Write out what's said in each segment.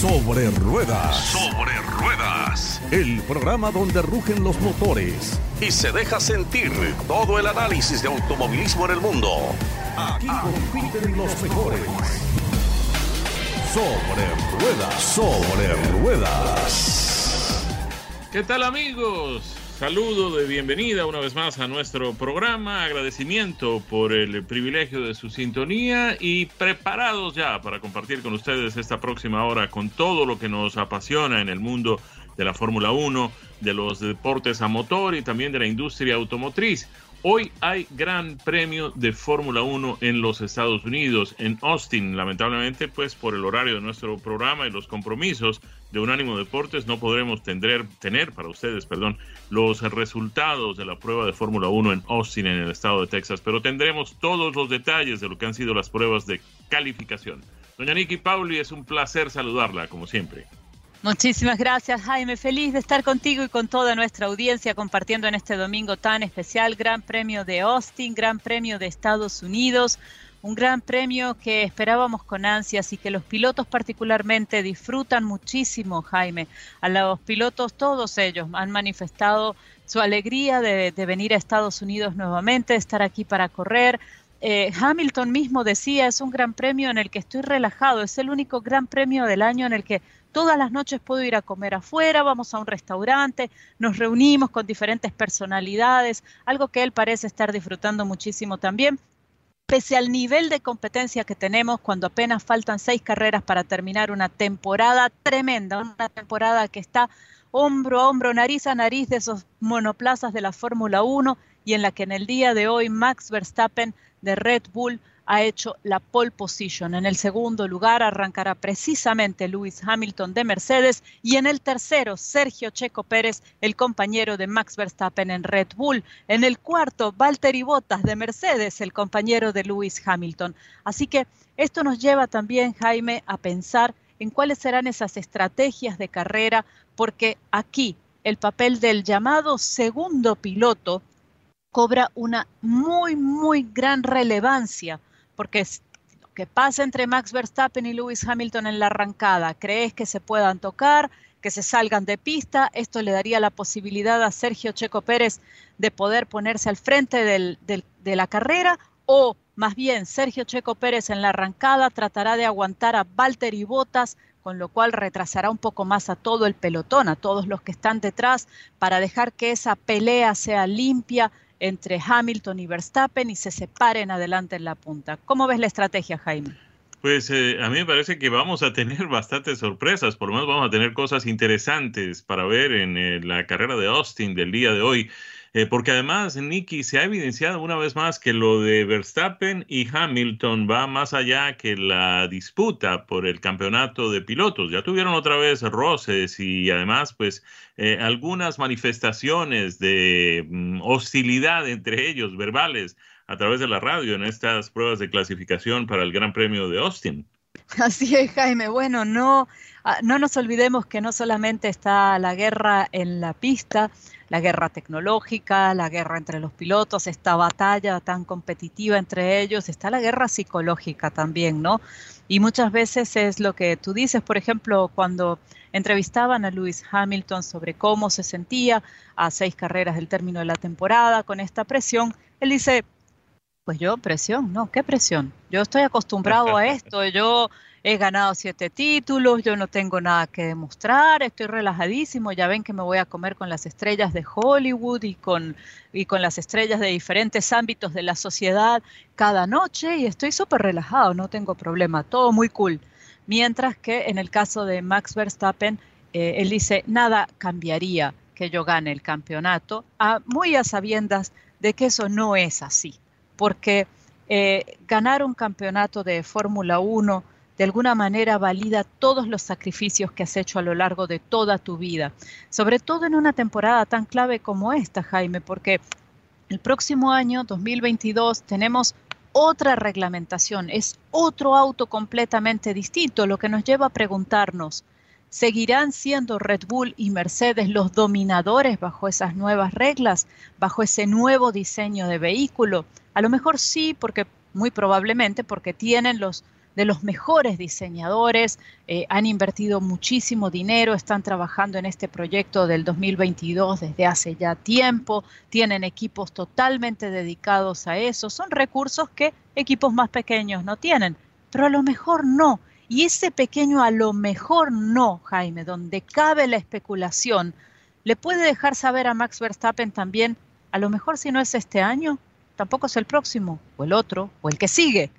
Sobre Ruedas. Sobre Ruedas. El programa donde rugen los motores y se deja sentir todo el análisis de automovilismo en el mundo. Aquí compiten los mejores. Sobre Ruedas. Sobre Ruedas. ¿Qué tal amigos? Saludo de bienvenida una vez más a nuestro programa, agradecimiento por el privilegio de su sintonía y preparados ya para compartir con ustedes esta próxima hora con todo lo que nos apasiona en el mundo de la Fórmula 1, de los deportes a motor y también de la industria automotriz. Hoy hay gran premio de Fórmula 1 en los Estados Unidos, en Austin. Lamentablemente, pues por el horario de nuestro programa y los compromisos de Unánimo Deportes, no podremos tener, tener para ustedes, perdón, los resultados de la prueba de Fórmula 1 en Austin, en el estado de Texas, pero tendremos todos los detalles de lo que han sido las pruebas de calificación. Doña Nikki Pauli, es un placer saludarla, como siempre. Muchísimas gracias, Jaime. Feliz de estar contigo y con toda nuestra audiencia compartiendo en este domingo tan especial Gran Premio de Austin, Gran Premio de Estados Unidos, un gran premio que esperábamos con ansias y que los pilotos particularmente disfrutan muchísimo, Jaime. A los pilotos, todos ellos, han manifestado su alegría de, venir a Estados Unidos nuevamente, de estar aquí para correr. Eh, Hamilton mismo decía, es un gran premio en el que estoy relajado, es el único gran premio del año en el que Todas las noches puedo ir a comer afuera, vamos a un restaurante, nos reunimos con diferentes personalidades, algo que él parece estar disfrutando muchísimo también. Pese al nivel de competencia que tenemos, cuando apenas faltan seis carreras para terminar una temporada tremenda, una temporada que está hombro a hombro, nariz a nariz de esos monoplazas de la Fórmula 1 y en la que en el día de hoy Max Verstappen de Red Bull ha hecho la pole position. En el segundo lugar arrancará precisamente Lewis Hamilton de Mercedes y en el tercero Sergio Checo Pérez, el compañero de Max Verstappen en Red Bull. En el cuarto Valtteri Bottas de Mercedes, el compañero de Lewis Hamilton. Así que esto nos lleva también, Jaime, a pensar en cuáles serán esas estrategias de carrera, porque aquí el papel del llamado segundo piloto cobra una muy, muy gran relevancia porque lo que pasa entre Max Verstappen y Lewis Hamilton en la arrancada, ¿crees que se puedan tocar, que se salgan de pista? Esto le daría la posibilidad a Sergio Checo Pérez de poder ponerse al frente de la carrera o más bien Sergio Checo Pérez en la arrancada tratará de aguantar a Valtteri Bottas con lo cual retrasará un poco más a todo el pelotón, a todos los que están detrás, para dejar que esa pelea sea limpia entre Hamilton y Verstappen y se separen adelante en la punta. ¿Cómo ves la estrategia, Jaime? Pues eh, a mí me parece que vamos a tener bastantes sorpresas, por lo menos vamos a tener cosas interesantes para ver en eh, la carrera de Austin del día de hoy. Eh, porque además, Nicky, se ha evidenciado una vez más que lo de Verstappen y Hamilton va más allá que la disputa por el campeonato de pilotos. Ya tuvieron otra vez roces y además, pues, eh, algunas manifestaciones de mm, hostilidad entre ellos, verbales, a través de la radio en estas pruebas de clasificación para el Gran Premio de Austin. Así es, Jaime. Bueno, no, ah, no nos olvidemos que no solamente está la guerra en la pista, la guerra tecnológica, la guerra entre los pilotos, esta batalla tan competitiva entre ellos, está la guerra psicológica también, ¿no? Y muchas veces es lo que tú dices, por ejemplo, cuando entrevistaban a Lewis Hamilton sobre cómo se sentía a seis carreras del término de la temporada con esta presión, él dice, pues yo, presión, no, ¿qué presión? Yo estoy acostumbrado a esto, yo he ganado siete títulos, yo no tengo nada que demostrar, estoy relajadísimo, ya ven que me voy a comer con las estrellas de Hollywood y con, y con las estrellas de diferentes ámbitos de la sociedad cada noche y estoy súper relajado, no tengo problema, todo muy cool. Mientras que en el caso de Max Verstappen, eh, él dice, nada cambiaría que yo gane el campeonato, muy a sabiendas de que eso no es así, porque eh, ganar un campeonato de Fórmula 1 de alguna manera valida todos los sacrificios que has hecho a lo largo de toda tu vida, sobre todo en una temporada tan clave como esta, Jaime, porque el próximo año, 2022, tenemos otra reglamentación, es otro auto completamente distinto, lo que nos lleva a preguntarnos, ¿seguirán siendo Red Bull y Mercedes los dominadores bajo esas nuevas reglas, bajo ese nuevo diseño de vehículo? A lo mejor sí, porque muy probablemente porque tienen los de los mejores diseñadores, eh, han invertido muchísimo dinero, están trabajando en este proyecto del 2022 desde hace ya tiempo, tienen equipos totalmente dedicados a eso, son recursos que equipos más pequeños no tienen, pero a lo mejor no. Y ese pequeño a lo mejor no, Jaime, donde cabe la especulación, le puede dejar saber a Max Verstappen también, a lo mejor si no es este año, tampoco es el próximo, o el otro, o el que sigue.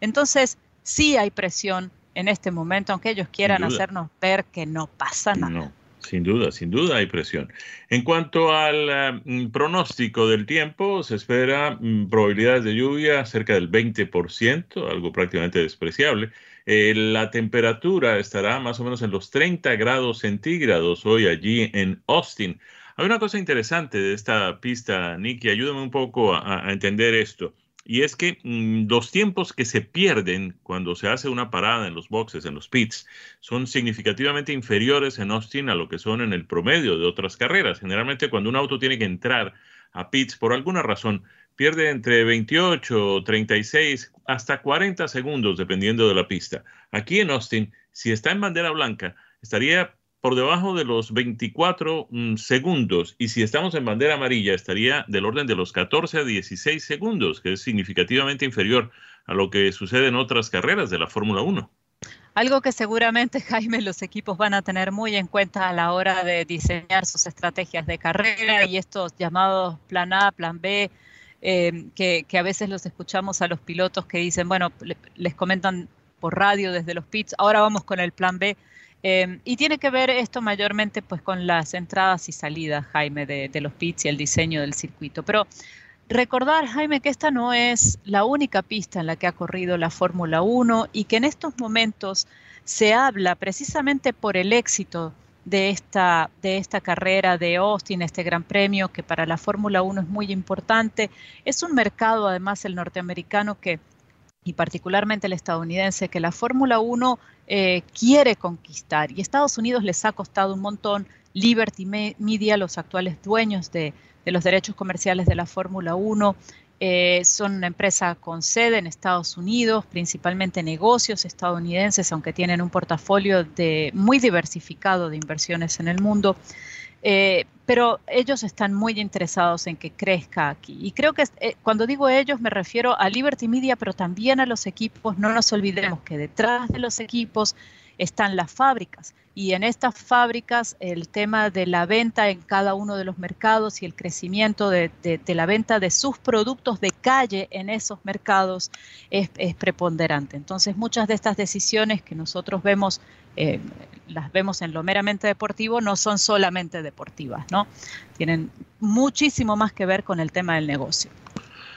Entonces, sí hay presión en este momento, aunque ellos quieran hacernos ver que no pasa nada. No, sin duda, sin duda hay presión. En cuanto al eh, pronóstico del tiempo, se espera mm, probabilidades de lluvia cerca del 20%, algo prácticamente despreciable. Eh, la temperatura estará más o menos en los 30 grados centígrados hoy allí en Austin. Hay una cosa interesante de esta pista, Nicky, ayúdame un poco a entender esto y es que mm, los tiempos que se pierden cuando se hace una parada en los boxes, en los pits, son significativamente inferiores en Austin a lo que son en el promedio de otras carreras. Generalmente cuando un auto tiene que entrar a pits por alguna razón, pierde entre 28, 36 hasta 40 segundos dependiendo de la pista. Aquí en Austin, si está en bandera blanca, estaría por debajo de los 24 mm, segundos y si estamos en bandera amarilla estaría del orden de los 14 a 16 segundos, que es significativamente inferior a lo que sucede en otras carreras de la Fórmula 1. Algo que seguramente, Jaime, los equipos van a tener muy en cuenta a la hora de diseñar sus estrategias de carrera y estos llamados plan A, plan B, eh, que, que, a veces los escuchamos a los pilotos que dicen, bueno, les comentan por radio desde los pits, ahora vamos con el plan B. Em, y tiene que ver esto mayormente pues con las entradas y salidas, Jaime, de, los pits y el diseño del circuito. Pero recordar, Jaime, que esta no es la única pista en la que ha corrido la Fórmula 1 y que en estos momentos se habla precisamente por el éxito de esta, de esta carrera de Austin, este gran premio que para la Fórmula 1 es muy importante. Es un mercado, además, el norteamericano que y particularmente el estadounidense, que la Fórmula 1 eh, quiere conquistar y Estados Unidos les ha costado un montón. Liberty Media, los actuales dueños de, los derechos comerciales de la Fórmula 1, eh, son una empresa con sede en Estados Unidos, principalmente negocios estadounidenses, aunque tienen un portafolio de, muy diversificado de inversiones en el mundo. Eh, pero ellos están muy interesados en que crezca aquí. Y creo que eh, cuando digo ellos me refiero a Liberty Media, pero también a los equipos. No nos olvidemos que detrás de los equipos están las fábricas y en estas fábricas el tema de la venta en cada uno de los mercados y el crecimiento de, la venta de sus productos de calle en esos mercados es, preponderante. Entonces muchas de estas decisiones que nosotros vemos, eh, las vemos en lo meramente deportivo, no son solamente deportivas, ¿no? Tienen muchísimo más que ver con el tema del negocio.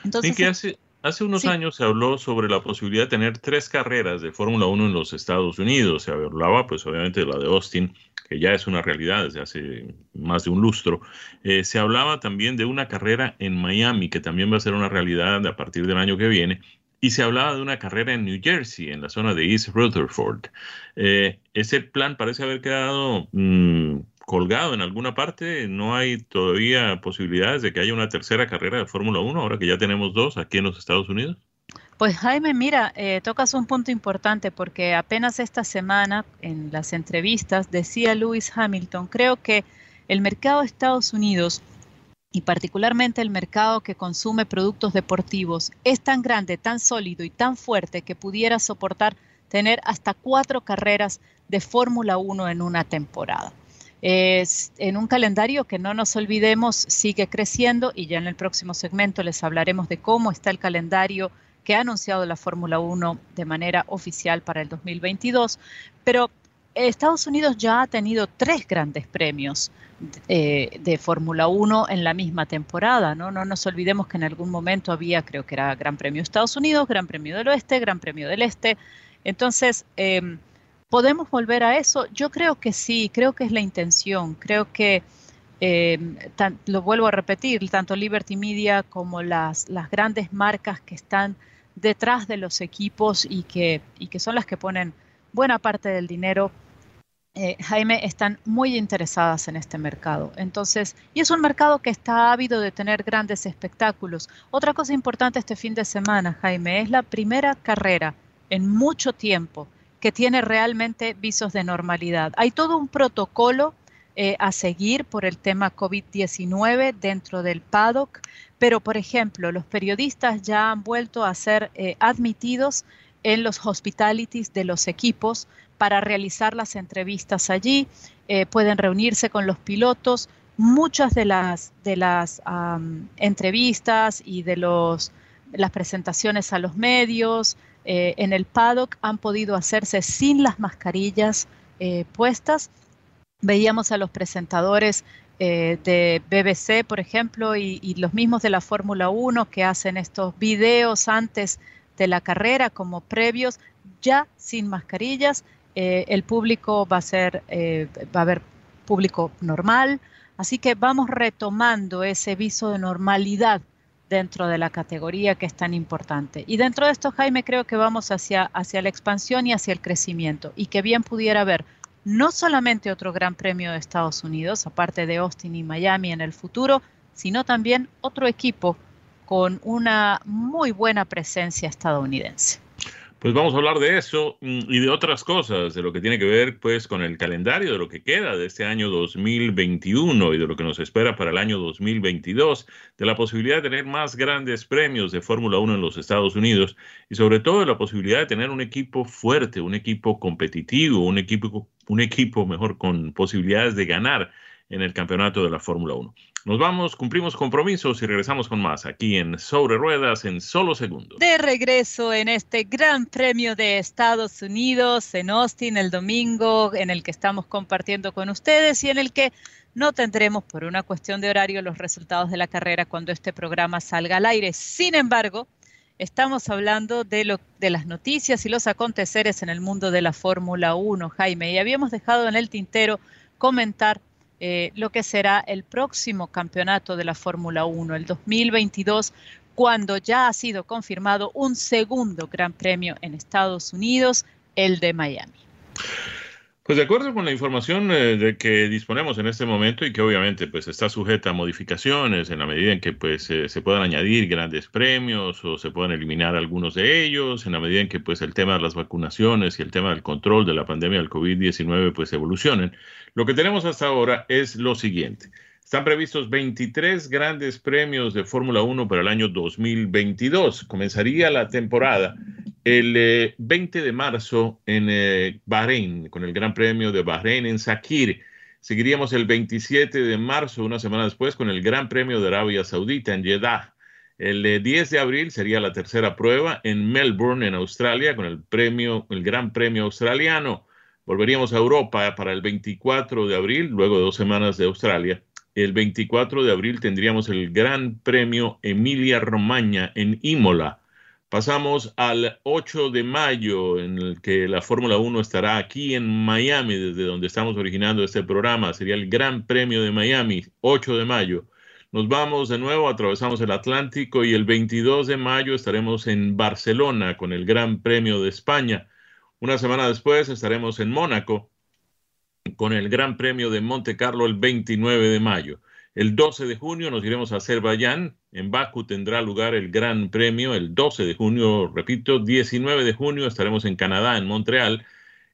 Entonces, Hace unos años se habló sobre la posibilidad de tener tres carreras de Fórmula 1 en los Estados Unidos. Se hablaba, pues obviamente, de la de Austin, que ya es una realidad desde hace más de un lustro. Eh, se hablaba también de una carrera en Miami, que también va a ser una realidad a partir del año que viene. Y se hablaba de una carrera en New Jersey, en la zona de East Rutherford. Eh, ese plan parece haber quedado mm, colgado en alguna parte? ¿No hay todavía posibilidades de que haya una tercera carrera de Fórmula 1 ahora que ya tenemos dos aquí en los Estados Unidos? Pues Jaime, mira, eh, tocas un punto importante porque apenas esta semana en las entrevistas decía Lewis Hamilton, creo que el mercado de Estados Unidos y particularmente el mercado que consume productos deportivos es tan grande, tan sólido y tan fuerte que pudiera soportar tener hasta cuatro carreras de Fórmula 1 en una temporada es en un calendario que no nos olvidemos sigue creciendo y ya en el próximo segmento les hablaremos de cómo está el calendario que ha anunciado la Fórmula 1 de manera oficial para el 2022, pero Estados Unidos ya ha tenido tres grandes premios de, de Fórmula 1 en la misma temporada, ¿no? No nos olvidemos que en algún momento había, creo que era Gran Premio Estados Unidos, Gran Premio del Oeste, Gran Premio del Este. Entonces, eh, ¿Podemos volver a eso? Yo creo que sí, creo que es la intención, creo que, em, lo vuelvo a repetir, tanto Liberty Media como las, las grandes marcas que están detrás de los equipos y que, y que son las que ponen buena parte del dinero, eh, Jaime, están muy interesadas en este mercado. Entonces, y es un mercado que está ávido de tener grandes espectáculos. Otra cosa importante este fin de semana, Jaime, es la primera carrera en mucho tiempo que tiene realmente visos de normalidad. Hay todo un protocolo eh, a seguir por el tema COVID-19 dentro del paddock, pero por ejemplo, los periodistas ya han vuelto a ser eh, admitidos en los hospitalities de los equipos para realizar las entrevistas allí, eh, pueden reunirse con los pilotos. Muchas de las, de las entrevistas y de los, las presentaciones a los medios en el paddock han podido hacerse sin las mascarillas puestas Veíamos a los presentadores eh, de BBC, por ejemplo, y, los mismos de la Fórmula 1 que hacen estos videos antes de la carrera como previos, ya sin mascarillas. Eh, el público va a ser, eh, va a haber público normal, así que vamos retomando ese viso de normalidad dentro de la categoría que es tan importante. Y dentro de esto, Jaime, creo que vamos hacia, hacia la expansión y hacia el crecimiento, y que bien pudiera haber no solamente otro Gran Premio de Estados Unidos, aparte de Austin y Miami en el futuro, sino también otro equipo con una muy buena presencia estadounidense. Pues vamos a hablar de eso mm, y de otras cosas, de lo que tiene que ver pues con el calendario, de lo que queda de este año 2021 y de lo que nos espera para el año 2022, de la posibilidad de tener más grandes premios de Fórmula 1 en los Estados Unidos y sobre todo de la posibilidad de tener un equipo fuerte, un equipo competitivo, un equipo, un equipo mejor con posibilidades de ganar en el campeonato de la Fórmula 1. Nos vamos, cumplimos compromisos y regresamos con más aquí en Sobre Ruedas en solo segundos. De regreso en este Gran Premio de Estados Unidos en Austin el domingo, en el que estamos compartiendo con ustedes y en el que no tendremos por una cuestión de horario los resultados de la carrera cuando este programa salga al aire. Sin embargo, estamos hablando de, lo, de las noticias y los aconteceres en el mundo de la Fórmula 1, Jaime, y habíamos dejado en el tintero comentar eh, lo que será el próximo campeonato de la Fórmula 1, el 2022, cuando ya ha sido confirmado un segundo Gran Premio en Estados Unidos, el de Miami. Pues de acuerdo con la información eh, de que disponemos en este momento y que obviamente pues está sujeta a modificaciones en la medida en que pues eh, se puedan añadir grandes premios o se puedan eliminar algunos de ellos, en la medida en que pues el tema de las vacunaciones y el tema del control de la pandemia del COVID-19 pues evolucionen. Lo que tenemos hasta ahora es lo siguiente. Están previstos 23 grandes premios de Fórmula 1 para el año 2022. Comenzaría la temporada el 20 eh, de marzo en eh, Bahrein, con el Gran Premio de Bahrein en Sakir. Seguiríamos el 27 de marzo, una semana después, con el Gran Premio de Arabia Saudita en Jeddah. El 10 eh, de abril sería la tercera prueba en Melbourne, en Australia, con el premio, el Gran Premio australiano. Volveríamos a Europa para el 24 de abril, luego de dos semanas de Australia. El 24 de abril tendríamos el Gran Premio Emilia Romagna en Imola. Pasamos al 8 de mayo, en el que la Fórmula 1 estará aquí en Miami, desde donde estamos originando este programa. Sería el Gran Premio de Miami, 8 de mayo. Nos vamos de nuevo, atravesamos el Atlántico y el 22 de mayo estaremos en Barcelona con el Gran Premio de España. Una semana después estaremos en Mónaco con el Gran Premio de Monte Carlo el 29 de mayo. El 12 de junio nos iremos a Azerbaiyán. En Baku tendrá lugar el Gran Premio el 12 de junio, repito, 19 de junio estaremos en Canadá, en Montreal.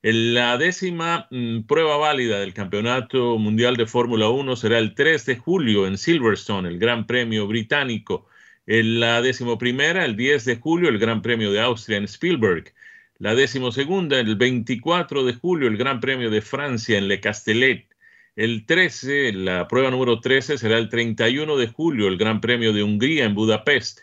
La décima mm, prueba válida del Campeonato Mundial de Fórmula 1 será el 3 de julio en Silverstone, el Gran Premio Británico. En la décimo primera, el 10 de julio, el Gran Premio de Austria en Spielberg. La décimo segunda, el 24 de julio, el Gran Premio de Francia en Le Castellet. El 13, la prueba número 13 será el 31 de julio, el Gran Premio de Hungría en Budapest.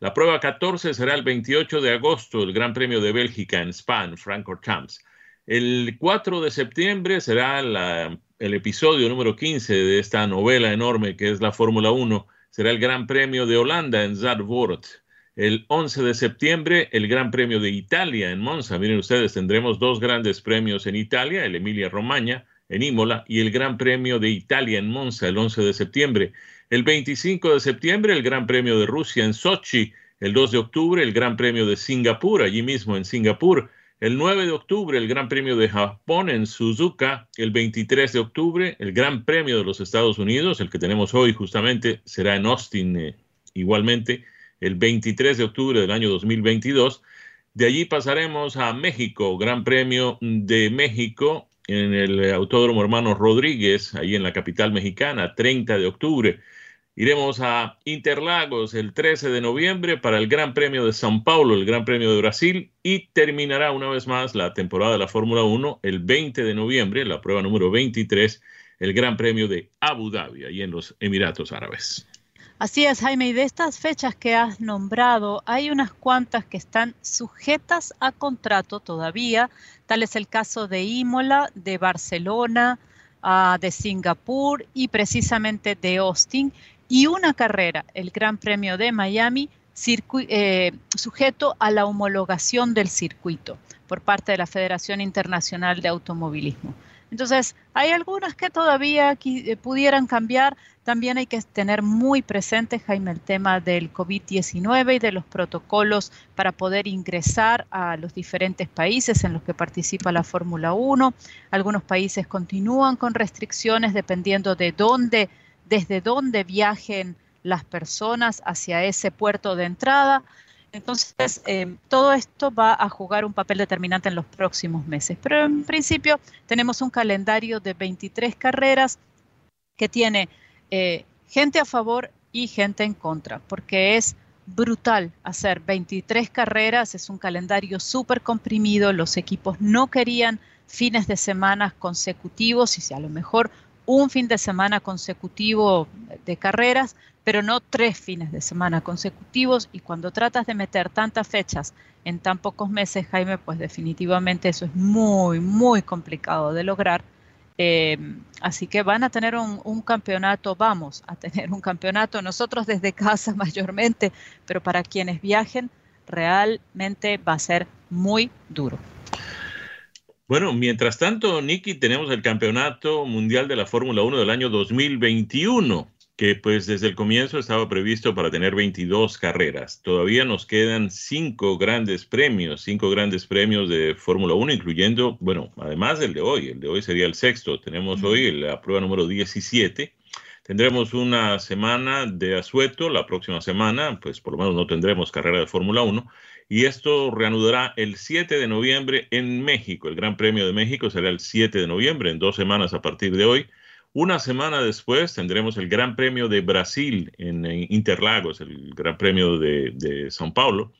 La prueba 14 será el 28 de agosto, el Gran Premio de Bélgica en Spa, en Francorchamps. El 4 de septiembre será el episodio número 15 de esta novela enorme que es la Fórmula 1. Será el Gran Premio de Holanda en Zandvoort. El 11 de septiembre, el Gran Premio de Italia en Monza. Miren ustedes, tendremos dos grandes premios en Italia, el Emilia Romagna en Imola y el Gran Premio de Italia en Monza el 11 de septiembre. El 25 de septiembre el Gran Premio de Rusia en Sochi. El 2 de octubre el Gran Premio de Singapur, allí mismo en Singapur. El 9 de octubre el Gran Premio de Japón en Suzuka. El 23 de octubre el Gran Premio de los Estados Unidos, el que tenemos hoy justamente, será en Austin eh, igualmente. El 23 de octubre del año 2022 De allí pasaremos a México, Gran Premio de México en el Autódromo Hermano Rodríguez, ahí en la capital mexicana, 30 de octubre. Iremos a Interlagos el 13 de noviembre para el Gran Premio de São Paulo, el Gran Premio de Brasil, y terminará una vez más la temporada de la Fórmula 1 el 20 de noviembre, la prueba número 23, el Gran Premio de Abu Dhabi, ahí en los Emiratos Árabes. Así es, Jaime, y de estas fechas que has nombrado, hay unas cuantas que están sujetas a contrato todavía, tal es el caso de Imola, de Barcelona, uh, de Singapur y precisamente de Austin, y una carrera, el Gran Premio de Miami, eh, sujeto a la homologación del circuito por parte de la Federación Internacional de Automovilismo. Entonces, hay algunas que todavía eh, pudieran cambiar. También hay que tener muy presente, Jaime, el tema del COVID-19 y de los protocolos para poder ingresar a los diferentes países en los que participa la Fórmula 1. Algunos países continúan con restricciones dependiendo de dónde, desde dónde viajen las personas hacia ese puerto de entrada. Entonces, eh, todo esto va a jugar un papel determinante en los próximos meses. Pero en principio tenemos un calendario de 23 carreras que tiene eh, gente a favor y gente en contra, porque es brutal hacer 23 carreras, es un calendario súper comprimido, los equipos no querían fines de semana consecutivos y si a lo mejor un fin de semana consecutivo de carreras, pero no tres fines de semana consecutivos. Y cuando tratas de meter tantas fechas en tan pocos meses, Jaime, pues definitivamente eso es muy, muy complicado de lograr. Eh, así que van a tener un, un, campeonato, vamos a tener un campeonato nosotros desde casa mayormente, pero para quienes viajen realmente va a ser muy duro. Bueno, mientras tanto, Nicky, tenemos el Campeonato Mundial de la Fórmula 1 del año 2021 que pues desde el comienzo estaba previsto para tener 22 carreras. Todavía nos quedan cinco grandes premios, cinco grandes premios de Fórmula 1, incluyendo, bueno, además del de hoy, el de hoy sería el sexto. Tenemos hoy la prueba número 17. Tendremos una semana de asueto, la próxima semana, pues por lo menos no tendremos carrera de Fórmula 1. Y esto reanudará el 7 de noviembre en México. El Gran Premio de México será el 7 de noviembre, en dos semanas a partir de hoy. Una semana después tendremos el Gran Premio de Brasil en, Interlagos, el Gran Premio de, de São Paulo.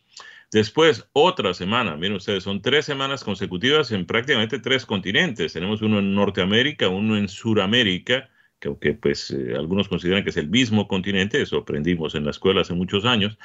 Después, otra semana, miren ustedes, son tres semanas consecutivas en prácticamente tres continentes. Tenemos uno en Norteamérica, uno en Suramérica, que aunque pues eh, algunos consideran que es el mismo continente, eso aprendimos en la escuela hace muchos años,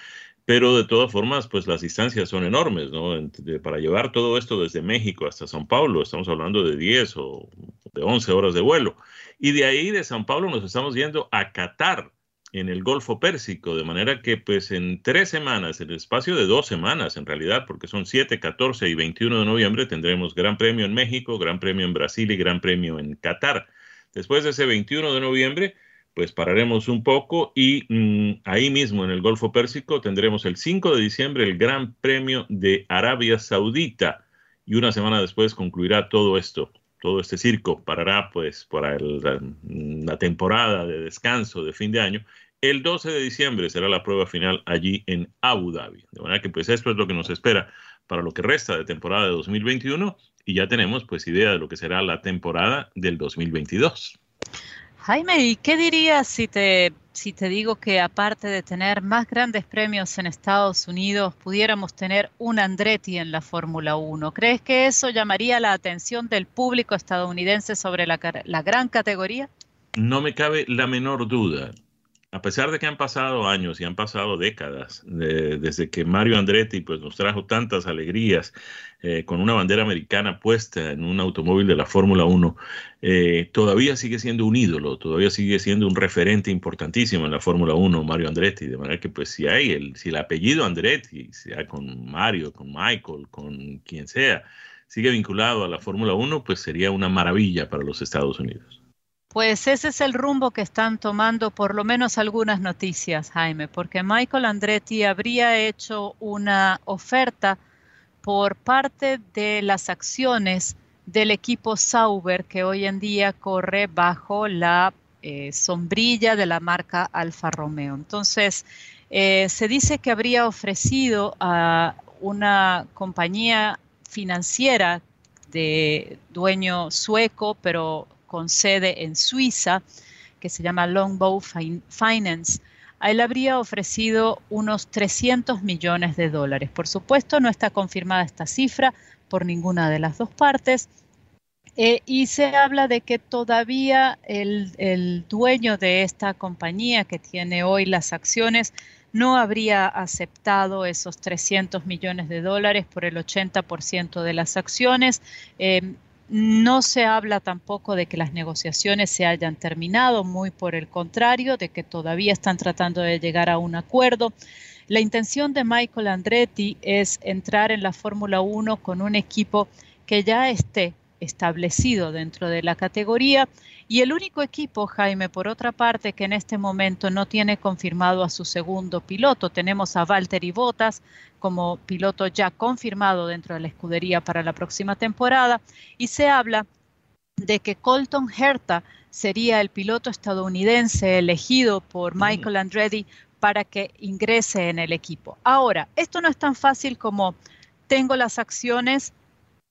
pero de todas formas, pues las distancias son enormes, ¿no? para llevar todo esto desde México hasta São Paulo, estamos hablando de 10 o de 11 horas de vuelo. Y de ahí, de San Pablo, nos estamos yendo a Qatar, en el Golfo Pérsico, de manera que pues en tres semanas, en el espacio de dos semanas en realidad, porque son 7, 14 y 21 de noviembre, tendremos Gran Premio en México, Gran Premio en Brasil y Gran Premio en Qatar. Después de ese 21 de noviembre, pues pararemos un poco y mm, ahí mismo en el Golfo Pérsico tendremos el 5 de diciembre el Gran Premio de Arabia Saudita y una semana después concluirá todo esto todo este circo parará pues para la, temporada de descanso de fin de año. El 12 de diciembre será la prueba final allí en Abu Dhabi. De manera que pues esto es lo que nos espera para lo que resta de temporada de 2021 y ya tenemos pues idea de lo que será la temporada del 2022. Jaime, ¿y qué dirías si te, digo que aparte de tener más grandes premios en Estados Unidos, pudiéramos tener un Andretti en la Fórmula 1? ¿Crees que eso llamaría la atención del público estadounidense sobre la gran categoría? No me cabe la menor duda a pesar de que han pasado años y han pasado décadas desde que Mario Andretti pues, nos trajo tantas alegrías eh, con una bandera americana puesta en un automóvil de la Fórmula 1, eh, todavía sigue siendo un ídolo, todavía sigue siendo un referente importantísimo en la Fórmula 1, Mario Andretti. De manera que pues si hay el, si el apellido Andretti, sea con Mario, con Michael, con quien sea, sigue vinculado a la Fórmula 1, pues sería una maravilla para los Estados Unidos. Pues ese es el rumbo que están tomando por lo menos algunas noticias, Jaime, porque Michael Andretti habría hecho una oferta por parte de las acciones del equipo Sauber que hoy en día corre bajo la eh, sombrilla de la marca Alfa Romeo. Entonces, eh, se dice que habría ofrecido a una compañía financiera de dueño sueco, pero con sede en Suiza, que se llama Longbow Finance, él habría ofrecido unos 300 millones de dólares. Por supuesto, no está confirmada esta cifra por ninguna de las dos partes. Eh, y se habla de que todavía el, el, dueño de esta compañía que tiene hoy las acciones no habría aceptado esos 300 millones de dólares por el 80% de las acciones. Eh, no se habla tampoco de que las negociaciones se hayan terminado, muy por el contrario, de que todavía están tratando de llegar a un acuerdo. La intención de Michael Andretti es entrar en la Fórmula 1 con un equipo que ya esté establecido dentro de la categoría y el único equipo, Jaime, por otra parte, que en este momento no tiene confirmado a su segundo piloto. Tenemos a Valtteri Bottas como piloto ya confirmado dentro de la escudería para la próxima temporada y se habla de que Colton Herta sería el piloto estadounidense elegido por mm. Michael Andretti para que ingrese en el equipo. Ahora, esto no es tan fácil como tengo las acciones,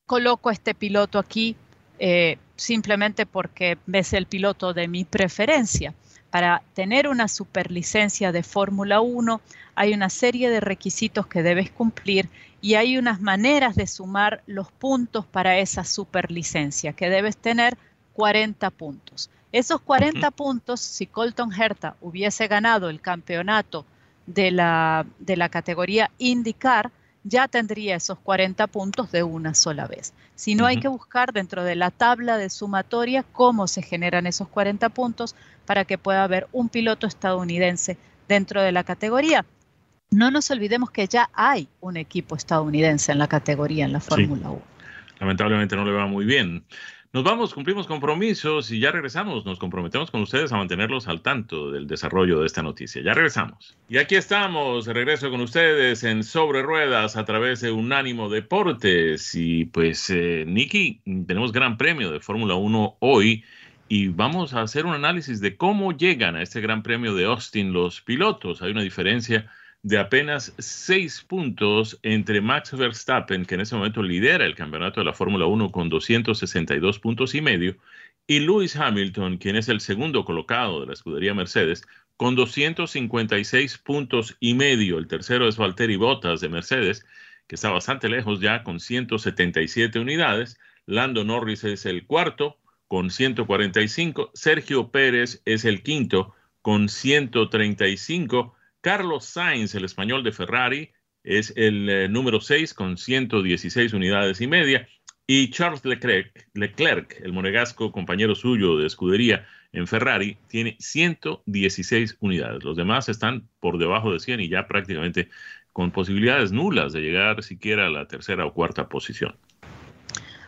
coloco a este piloto aquí, eh, simplemente porque es el piloto de mi preferencia. Para tener una superlicencia de Fórmula 1 hay una serie de requisitos que debes cumplir y hay unas maneras de sumar los puntos para esa superlicencia, que debes tener 40 puntos. Esos 40 puntos, si Colton Herta hubiese ganado el campeonato de la, de la categoría IndyCar, ya tendría esos 40 puntos de una sola vez. Si no, hay que buscar dentro de la tabla de sumatoria cómo se generan esos 40 puntos para que pueda haber un piloto estadounidense dentro de la categoría. No nos olvidemos que ya hay un equipo estadounidense en la categoría en la Fórmula 1. Lamentablemente no le va muy bien. Nos vamos, cumplimos compromisos y ya regresamos. Nos comprometemos con ustedes a mantenerlos al tanto del desarrollo de esta noticia. Ya regresamos. Y aquí estamos, regreso con ustedes en Sobre Ruedas a través de Unánimo Deportes. Y pues, eh, Nicky, tenemos gran premio de Fórmula 1 hoy y vamos a hacer un análisis de cómo llegan a este gran premio de Austin los pilotos. Hay una diferencia de apenas seis puntos entre Max Verstappen, que en ese momento lidera el campeonato de la Fórmula 1 con 262 puntos y medio, y Lewis Hamilton, quien es el segundo colocado de la escudería Mercedes, con 256 puntos y medio. El tercero es Valtteri Bottas de Mercedes, que está bastante lejos ya con 177 unidades. Lando Norris es el cuarto con 145. Sergio Pérez es el quinto con 135. Carlos Sainz, el español de Ferrari, es el eh, número 6 con 116 unidades y media. Y Charles Leclerc, el monegasco compañero suyo de escudería en Ferrari, tiene 116 unidades. Los demás están por debajo de 100 y ya prácticamente con posibilidades nulas de llegar siquiera a la tercera o cuarta posición.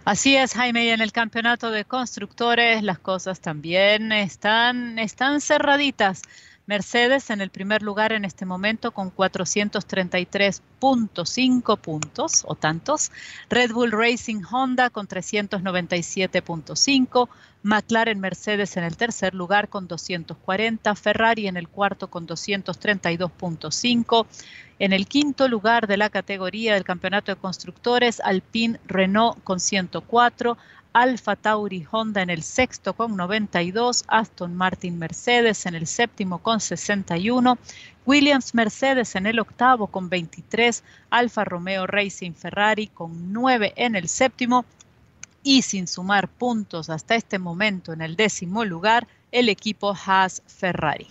Así es, Jaime, y en el campeonato de constructores las cosas también están, están cerraditas. Mercedes en el primer lugar en este momento con 433.5 puntos o tantos. Red Bull Racing Honda con 397.5. McLaren Mercedes en el tercer lugar con 240. Ferrari en el cuarto con 232.5. En el quinto lugar de la categoría del campeonato de constructores, Alpine Renault con 104. Alfa Tauri Honda en el sexto con 92, Aston Martin Mercedes en el séptimo con 61, Williams Mercedes en el octavo con 23, Alfa Romeo Racing Ferrari con 9 en el séptimo y sin sumar puntos hasta este momento en el décimo lugar, el equipo Haas Ferrari.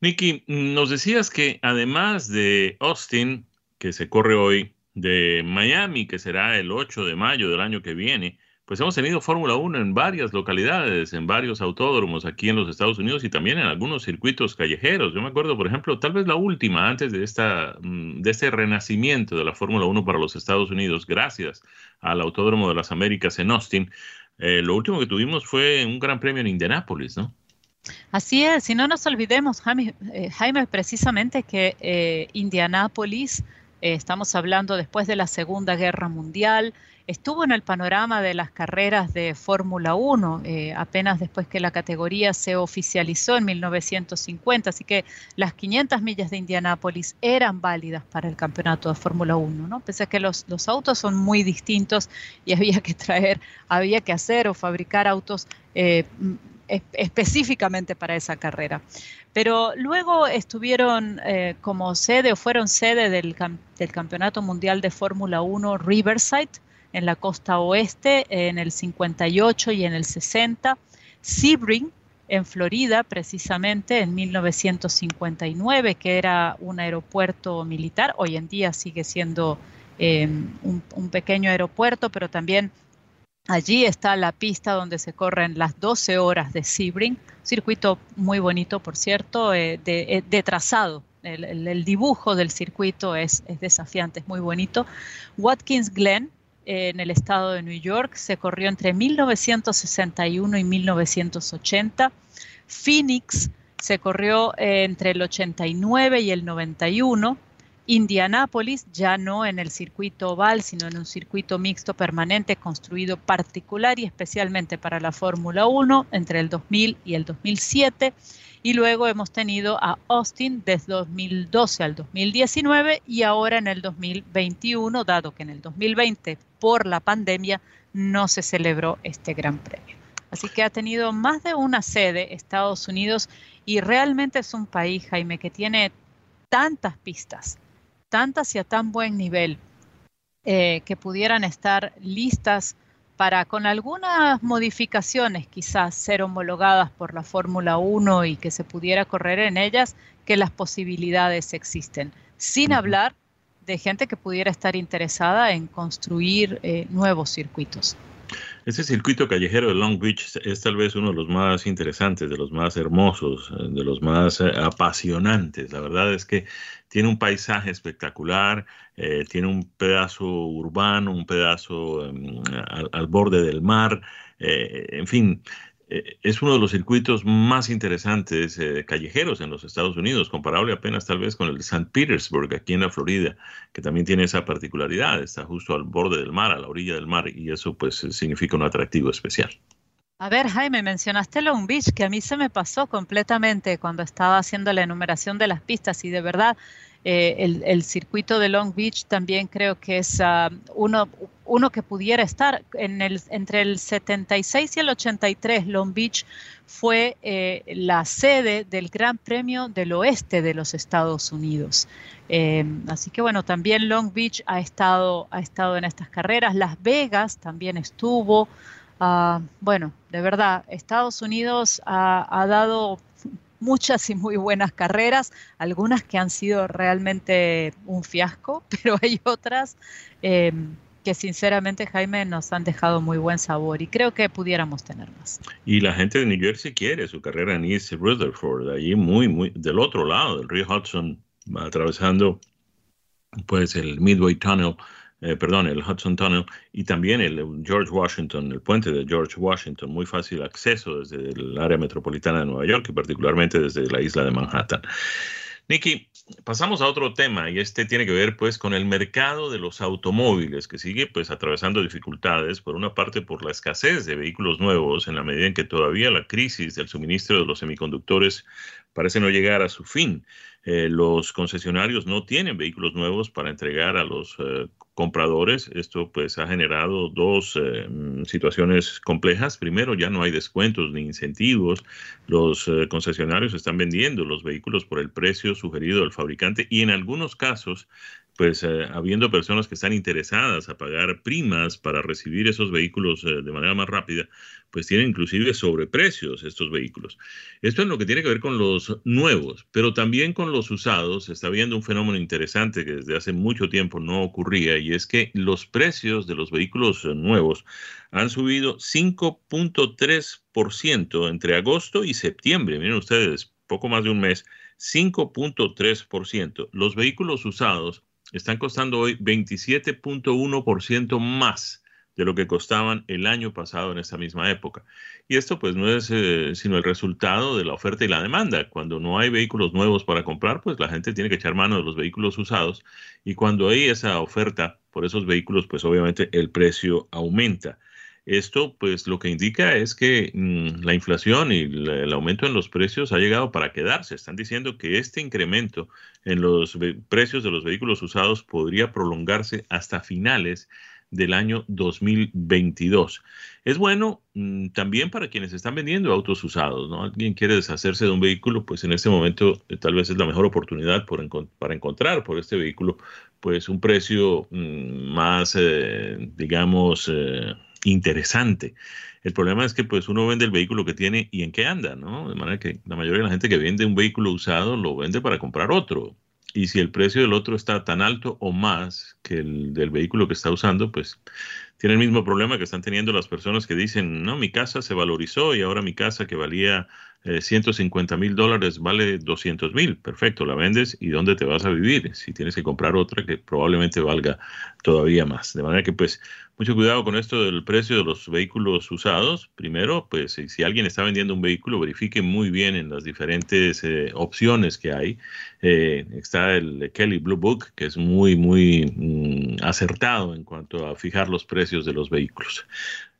Nicky, nos decías que además de Austin, que se corre hoy, de Miami, que será el 8 de mayo del año que viene, pues hemos tenido Fórmula 1 en varias localidades, en varios autódromos aquí en los Estados Unidos y también en algunos circuitos callejeros. Yo me acuerdo, por ejemplo, tal vez la última antes de, esta, mm, de este renacimiento de la Fórmula 1 para los Estados Unidos, gracias al Autódromo de las Américas en Austin. Eh, lo último que tuvimos fue un gran premio en Indianápolis, ¿no? Así es, y no nos olvidemos, Jaime, eh, Jaime precisamente que eh, Indianápolis eh, estamos hablando después de la Segunda Guerra Mundial, estuvo en el panorama de las carreras de Fórmula 1 eh, apenas después que la categoría se oficializó en 1950, así que las 500 millas de Indianápolis eran válidas para el campeonato de Fórmula 1, ¿no? Pese a que los, autos son muy distintos y había que traer, había que hacer o fabricar autos eh, específicamente para esa carrera. Pero luego estuvieron eh, como sede o fueron sede del, del Campeonato Mundial de Fórmula 1 Riverside en la costa oeste en el 58 y en el 60. Sebring en Florida, precisamente en 1959, que era un aeropuerto militar. Hoy en día sigue siendo eh, un, un pequeño aeropuerto, pero también Allí está la pista donde se corren las 12 horas de Sebring, circuito muy bonito, por cierto, eh, eh, de, trazado. El, dibujo del circuito es, desafiante, es muy bonito. Watkins Glen, eh, en el estado de New York, se corrió entre 1961 y 1980. Phoenix se corrió entre el 89 y el 91. Indianápolis, ya no en el circuito oval, sino en un circuito mixto permanente construido particular y especialmente para la Fórmula 1 entre el 2000 y el 2007. Y luego hemos tenido a Austin desde 2012 al 2019 y ahora en el 2021, dado que en el 2020 por la pandemia no se celebró este gran premio. Así que ha tenido más de una sede Estados Unidos y realmente es un país, Jaime, que tiene tantas pistas tantas y a tan buen nivel eh, que pudieran estar listas para con algunas modificaciones quizás ser homologadas por la Fórmula 1 y que se pudiera correr en ellas, que las posibilidades existen. Sin hablar de gente que pudiera estar interesada en construir eh, nuevos circuitos. Ese circuito callejero de Long Beach es tal vez uno de los más interesantes, de los más hermosos, eh, de los más apasionantes. La verdad es que tiene un paisaje espectacular, eh, tiene un pedazo urbano, un pedazo em, al, borde del mar, eh, en fin, eh, es uno de los circuitos más interesantes callejeros en los Estados Unidos, comparable apenas tal vez con el de St. Petersburg, aquí en la Florida, que también tiene esa particularidad, está justo al borde del mar, a la orilla del mar, y eso pues significa un atractivo especial. A ver, Jaime, mencionaste Long Beach, que a mí se me pasó completamente cuando estaba haciendo la enumeración de las pistas y de verdad eh, el, circuito de Long Beach también creo que es ah, uno, uno que pudiera estar en el, entre el 76 y el 83. Long Beach fue eh, la sede del Gran Premio del Oeste de los Estados Unidos. Eh, así que bueno, también Long Beach ha estado, ha estado en estas carreras. Las Vegas también estuvo. Ah, bueno, de verdad, Estados Unidos ha, dado muchas y muy buenas carreras, algunas que han sido realmente un fiasco, pero hay otras em, que sinceramente, Jaime, nos han dejado muy buen sabor y creo que pudiéramos tener más. Y la gente de New Jersey quiere su carrera en East Rutherford, allí muy, muy del otro lado del río Hudson, atravesando pues el Midway Tunnel eh, perdón, el Hudson Tunnel y también el George Washington, el puente de George Washington, muy fácil acceso desde el área metropolitana de Nueva York y particularmente desde la isla de Manhattan. Nicky, pasamos a otro tema y este tiene que ver pues con el mercado de los automóviles que sigue pues atravesando dificultades, por una parte por la escasez de vehículos nuevos en la medida en que todavía la crisis del suministro de los semiconductores parece no llegar a su fin. Eh, los concesionarios no tienen vehículos nuevos para entregar a los eh, compradores. Esto pues ha generado dos eh, mm, situaciones complejas. Primero, ya no hay descuentos ni incentivos. Los eh, concesionarios están vendiendo los vehículos por el precio sugerido del fabricante y en algunos casos pues eh, habiendo personas que están interesadas a pagar primas para recibir esos vehículos eh, de manera más rápida, pues tienen inclusive sobreprecios estos vehículos. Esto es lo que tiene que ver con los nuevos, pero también con los usados. Está viendo un fenómeno interesante que desde hace mucho tiempo no ocurría y es que los precios de los vehículos eh, nuevos han subido 5.3% entre agosto y septiembre. Miren ustedes, poco más de un mes, 5.3%. Los vehículos usados están costando hoy 27.1% más de lo que costaban el año pasado en esta misma época. Y esto pues no es eh, sino el resultado de la oferta y la demanda. Cuando no hay vehículos nuevos para comprar, pues la gente tiene que echar mano de los vehículos usados y cuando hay esa oferta por esos vehículos, pues obviamente el precio aumenta. Esto, pues, lo que indica es que mm, la inflación y el aumento en los precios ha llegado para quedarse. Están diciendo que este incremento en los precios de los vehículos usados podría prolongarse hasta finales del año 2022. Es bueno mm, también para quienes están vendiendo autos usados, ¿no? Alguien quiere deshacerse de un vehículo, pues en este momento eh, tal vez es la mejor oportunidad para encontrar por este vehículo, pues un precio mm, más, eh, digamos, eh, interesante. El problema es que pues uno vende el vehículo que tiene y en qué anda, ¿no? De manera que la mayoría de la gente que vende un vehículo usado lo vende para comprar otro. Y si el precio del otro está tan alto o más que el del vehículo que está usando, pues tiene el mismo problema que están teniendo las personas que dicen, no, mi casa se valorizó y ahora mi casa que valía 150 eh, mil dólares vale 200 mil. Perfecto, la vendes y ¿dónde te vas a vivir? Si tienes que comprar otra que probablemente valga todavía más. De manera que pues mucho cuidado con esto del precio de los vehículos usados. Primero, pues si alguien está vendiendo un vehículo, verifique muy bien en las diferentes eh, opciones que hay. Eh, está el Kelly Blue Book, que es muy, muy mm, acertado en cuanto a fijar los precios de los vehículos.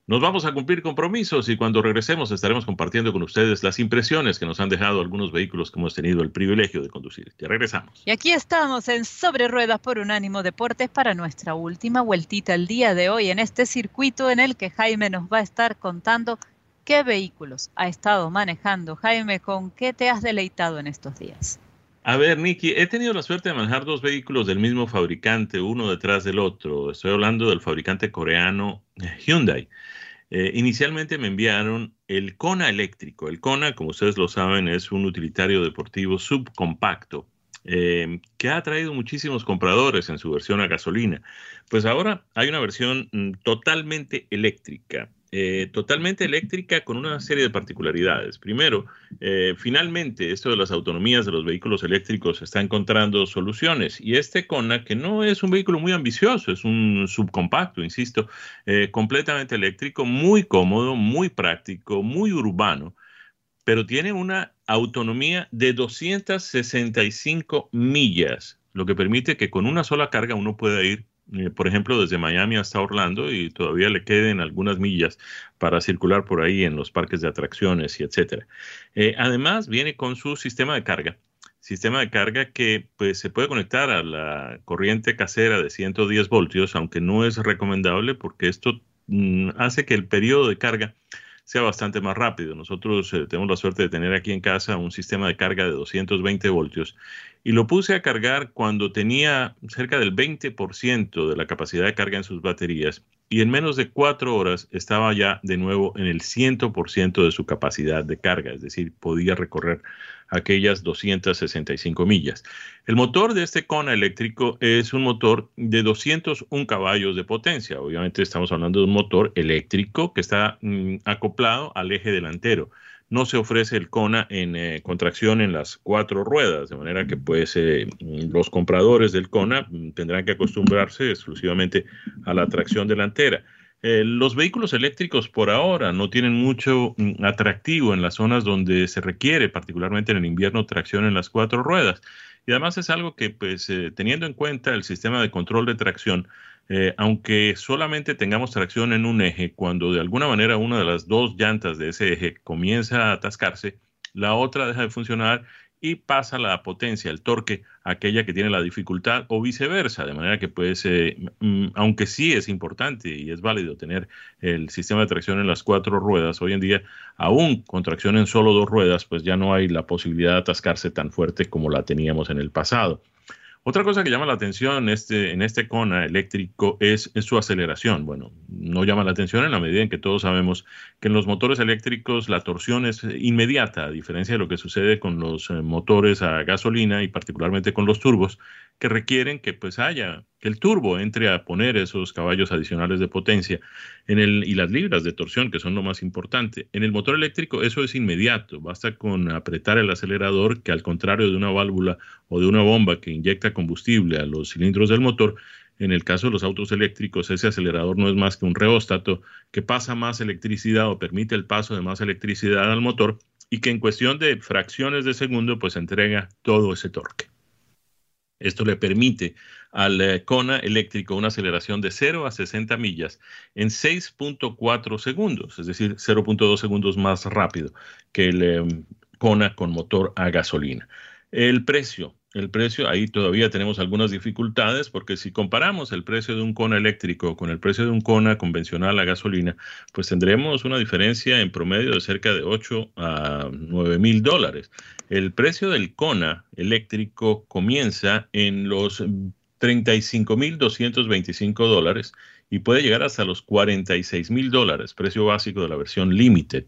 Nos vamos a cumplir compromisos y cuando regresemos estaremos compartiendo con ustedes las impresiones que nos han dejado algunos vehículos que hemos tenido el privilegio de conducir. Ya regresamos. Y aquí estamos en Sobre Ruedas por Unánimo Deportes para nuestra última vueltita el día de hoy en este circuito en el que Jaime nos va a estar contando qué vehículos ha estado manejando. Jaime, ¿con qué te has deleitado en estos días? A ver, Nicky, he tenido la suerte de manejar dos vehículos del mismo fabricante, uno detrás del otro. Estoy hablando del fabricante coreano Hyundai. Eh, inicialmente me enviaron el Kona eléctrico. El Kona, como ustedes lo saben, es un utilitario deportivo subcompacto eh, que ha traído muchísimos compradores en su versión a gasolina. Pues ahora hay una versión mm, totalmente eléctrica. Eh, totalmente eléctrica con una serie de particularidades. Primero, eh, finalmente, esto de las autonomías de los vehículos eléctricos está encontrando soluciones y este Kona, que no es un vehículo muy ambicioso, es un subcompacto, insisto, eh, completamente eléctrico, muy cómodo, muy práctico, muy urbano, pero tiene una autonomía de 265 millas, lo que permite que con una sola carga uno pueda ir eh, por ejemplo, desde Miami hasta Orlando y todavía le queden algunas millas para circular por ahí en los parques de atracciones y etcétera. Eh, además, viene con su sistema de carga. Sistema de carga que pues, se puede conectar a la corriente casera de 110 voltios, aunque no es recomendable porque esto mm, hace que el periodo de carga sea bastante más rápido. Nosotros eh, tenemos la suerte de tener aquí en casa un sistema de carga de 220 voltios y lo puse a cargar cuando tenía cerca del 20% de la capacidad de carga en sus baterías y en menos de cuatro horas estaba ya de nuevo en el 100% de su capacidad de carga, es decir, podía recorrer aquellas 265 millas. El motor de este Kona eléctrico es un motor de 201 caballos de potencia. Obviamente estamos hablando de un motor eléctrico que está mm, acoplado al eje delantero no se ofrece el Kona en eh, contracción en las cuatro ruedas, de manera que pues eh, los compradores del Kona mm, tendrán que acostumbrarse exclusivamente a la tracción delantera. Eh, los vehículos eléctricos por ahora no tienen mucho mm, atractivo en las zonas donde se requiere, particularmente en el invierno, tracción en las cuatro ruedas. Y además es algo que, pues, teniendo en cuenta el sistema de control de tracción, eh, aunque solamente tengamos tracción en un eje, cuando de alguna manera una de las dos llantas de ese eje comienza a atascarse, la otra deja de funcionar y pasa la potencia, el torque, aquella que tiene la dificultad o viceversa, de manera que pues, aunque sí es importante y es válido tener el sistema de tracción en las cuatro ruedas, hoy en día, aún con tracción en solo dos ruedas, pues ya no hay la posibilidad de atascarse tan fuerte como la teníamos en el pasado. Otra cosa que llama la atención en este, en este Kona eléctrico es, su aceleración. Bueno, no llama la atención en la medida en que todos sabemos que en los motores eléctricos la torsión es inmediata, a diferencia de lo que sucede con los eh, motores a gasolina y particularmente con los turbos, que requieren que pues haya que el turbo entre a poner esos caballos adicionales de potencia en el, y las libras de torsión, que son lo más importante. En el motor eléctrico eso es inmediato, basta con apretar el acelerador, que al contrario de una válvula o de una bomba que inyecta combustible a los cilindros del motor, en el caso de los autos eléctricos, ese acelerador no es más que un reóstato que pasa más electricidad o permite el paso de más electricidad al motor y que en cuestión de fracciones de segundo pues entrega todo ese torque. Esto le permite al eh, Kona eléctrico una aceleración de 0 a 60 millas en 6.4 segundos, es decir, 0.2 segundos más rápido que el em, Kona con motor a gasolina. El precio, el precio, ahí todavía tenemos algunas dificultades porque si comparamos el precio de un Kona eléctrico con el precio de un Kona convencional a gasolina, pues tendremos una diferencia en promedio de cerca de 8 a 9 mil dólares. El precio del Kona eléctrico comienza en los 35 mil 225 dólares y puede llegar hasta los 46 mil dólares, precio básico de la versión Limited.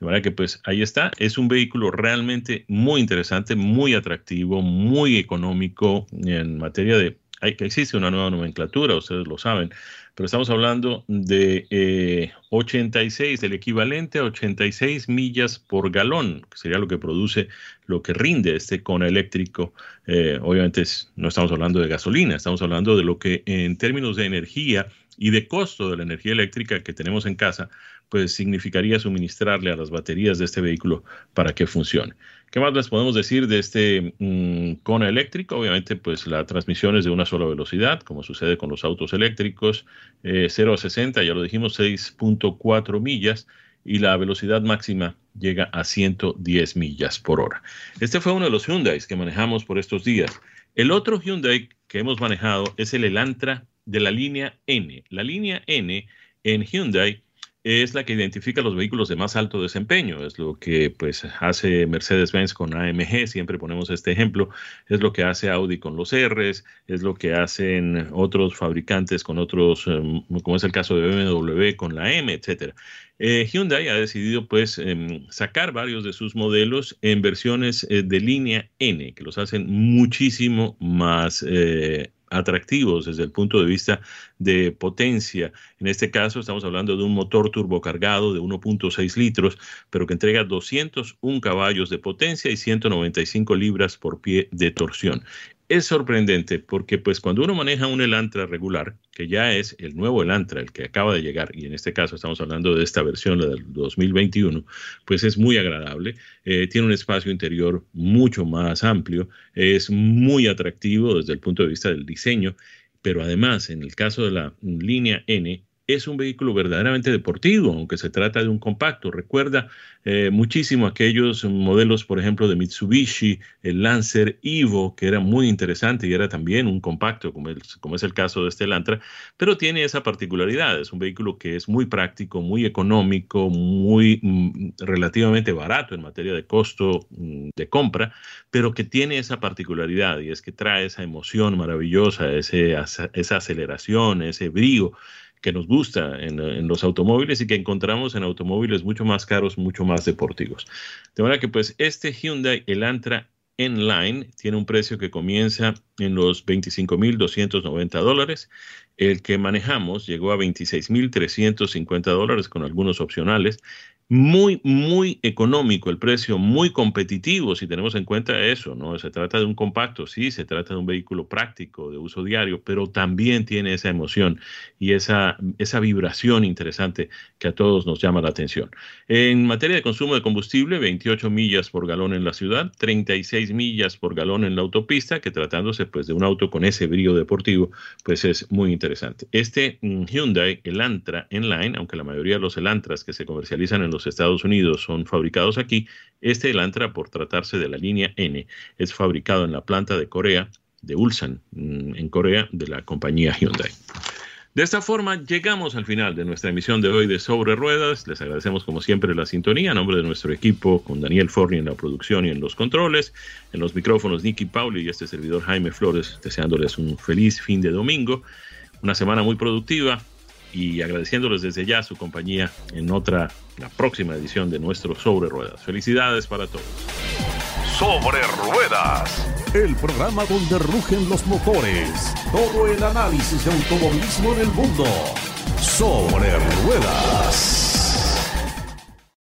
De manera que pues ahí está, es un vehículo realmente muy interesante, muy atractivo, muy económico en materia de, hay, existe una nueva nomenclatura, ustedes lo saben, pero estamos hablando de 86, eh, el equivalente a 86 millas por galón, que sería lo que produce, lo que rinde este Kona eléctrico. Eh, obviamente no estamos hablando de gasolina, estamos hablando de lo que en términos de energía y de costo de la energía eléctrica que tenemos en casa, pues significaría suministrarle a las baterías de este vehículo para que funcione. ¿Qué más les podemos decir de este mm, Kona eléctrico? Obviamente, pues la transmisión es de una sola velocidad, como sucede con los autos eléctricos, 0 eh, a 60, ya lo dijimos, 6.4 millas, y la velocidad máxima llega a 110 millas por hora. Este fue uno de los Hyundai que manejamos por estos días. El otro Hyundai que hemos manejado es el Elantra de la línea N. La línea N en Hyundai es la que identifica los vehículos de más alto desempeño. Es lo que pues hace Mercedes-Benz con AMG, siempre ponemos este ejemplo. Es lo que hace Audi con los Rs, es lo que hacen otros fabricantes con otros, em, como es el caso de BMW con la M, etcétera. Eh, Hyundai ha decidido pues em, sacar varios de sus modelos en versiones eh, de línea N, que los hacen muchísimo más eh, atractivos desde el punto de vista de potencia. En este caso estamos hablando de un motor turbocargado de 1.6 litros, pero que entrega 201 caballos de potencia y 195 libras por pie de torsión es sorprendente porque pues cuando uno maneja un Elantra regular, que ya es el nuevo Elantra, el que acaba de llegar, y en este caso estamos hablando de esta versión, la del 2021, pues es muy agradable, eh, tiene un espacio interior mucho más amplio, es muy atractivo desde el punto de vista del diseño, pero además en el caso de la línea N, es un vehículo verdaderamente deportivo, aunque se trata de un compacto. Recuerda eh, muchísimo aquellos modelos, por ejemplo, de Mitsubishi, el Lancer Evo, que era muy interesante y era también un compacto, como, como es el caso de este Elantra, pero tiene esa particularidad. Es un vehículo que es muy práctico, muy económico, muy mm, relativamente barato en materia de costo mm, de compra, pero que tiene esa particularidad y es que trae esa emoción maravillosa, ese, esa aceleración, ese brío que nos gusta en, los automóviles y que encontramos en automóviles mucho más caros, mucho más deportivos. De manera que pues este Hyundai Elantra N-Line tiene un precio que comienza en los 25.290 dólares. El que manejamos llegó a 26.350 dólares con algunos opcionales muy, muy económico el precio, muy competitivo si tenemos en cuenta eso, ¿no? Se trata de un compacto, sí, se trata de un vehículo práctico, de uso diario, pero también tiene esa emoción y esa, esa vibración interesante que a todos nos llama la atención. En materia de consumo de combustible, 28 millas por galón en la ciudad, 36 millas por galón en la autopista, que tratándose pues de un auto con ese brillo deportivo, pues es muy interesante. Este mm, Hyundai Elantra Enline, aunque la mayoría de los Elantras que se comercializan en los Estados Unidos son fabricados aquí, este Elantra, por tratarse de la línea N, es fabricado en la planta de Corea, de Ulsan, mm, en Corea, de la compañía Hyundai. De esta forma llegamos al final de nuestra emisión de hoy de Sobre Ruedas. Les agradecemos como siempre la sintonía a nombre de nuestro equipo con Daniel Forni en la producción y en los controles, en los micrófonos Nicky Pauli y este servidor Jaime Flores, deseándoles un feliz fin de domingo, una semana muy productiva y agradeciéndoles desde ya su compañía en otra, la próxima edición de nuestro Sobre Ruedas. Felicidades para todos. Sobre Ruedas, el programa donde rugen los motores, todo el análisis de automovilismo en el mundo. Sobre Ruedas.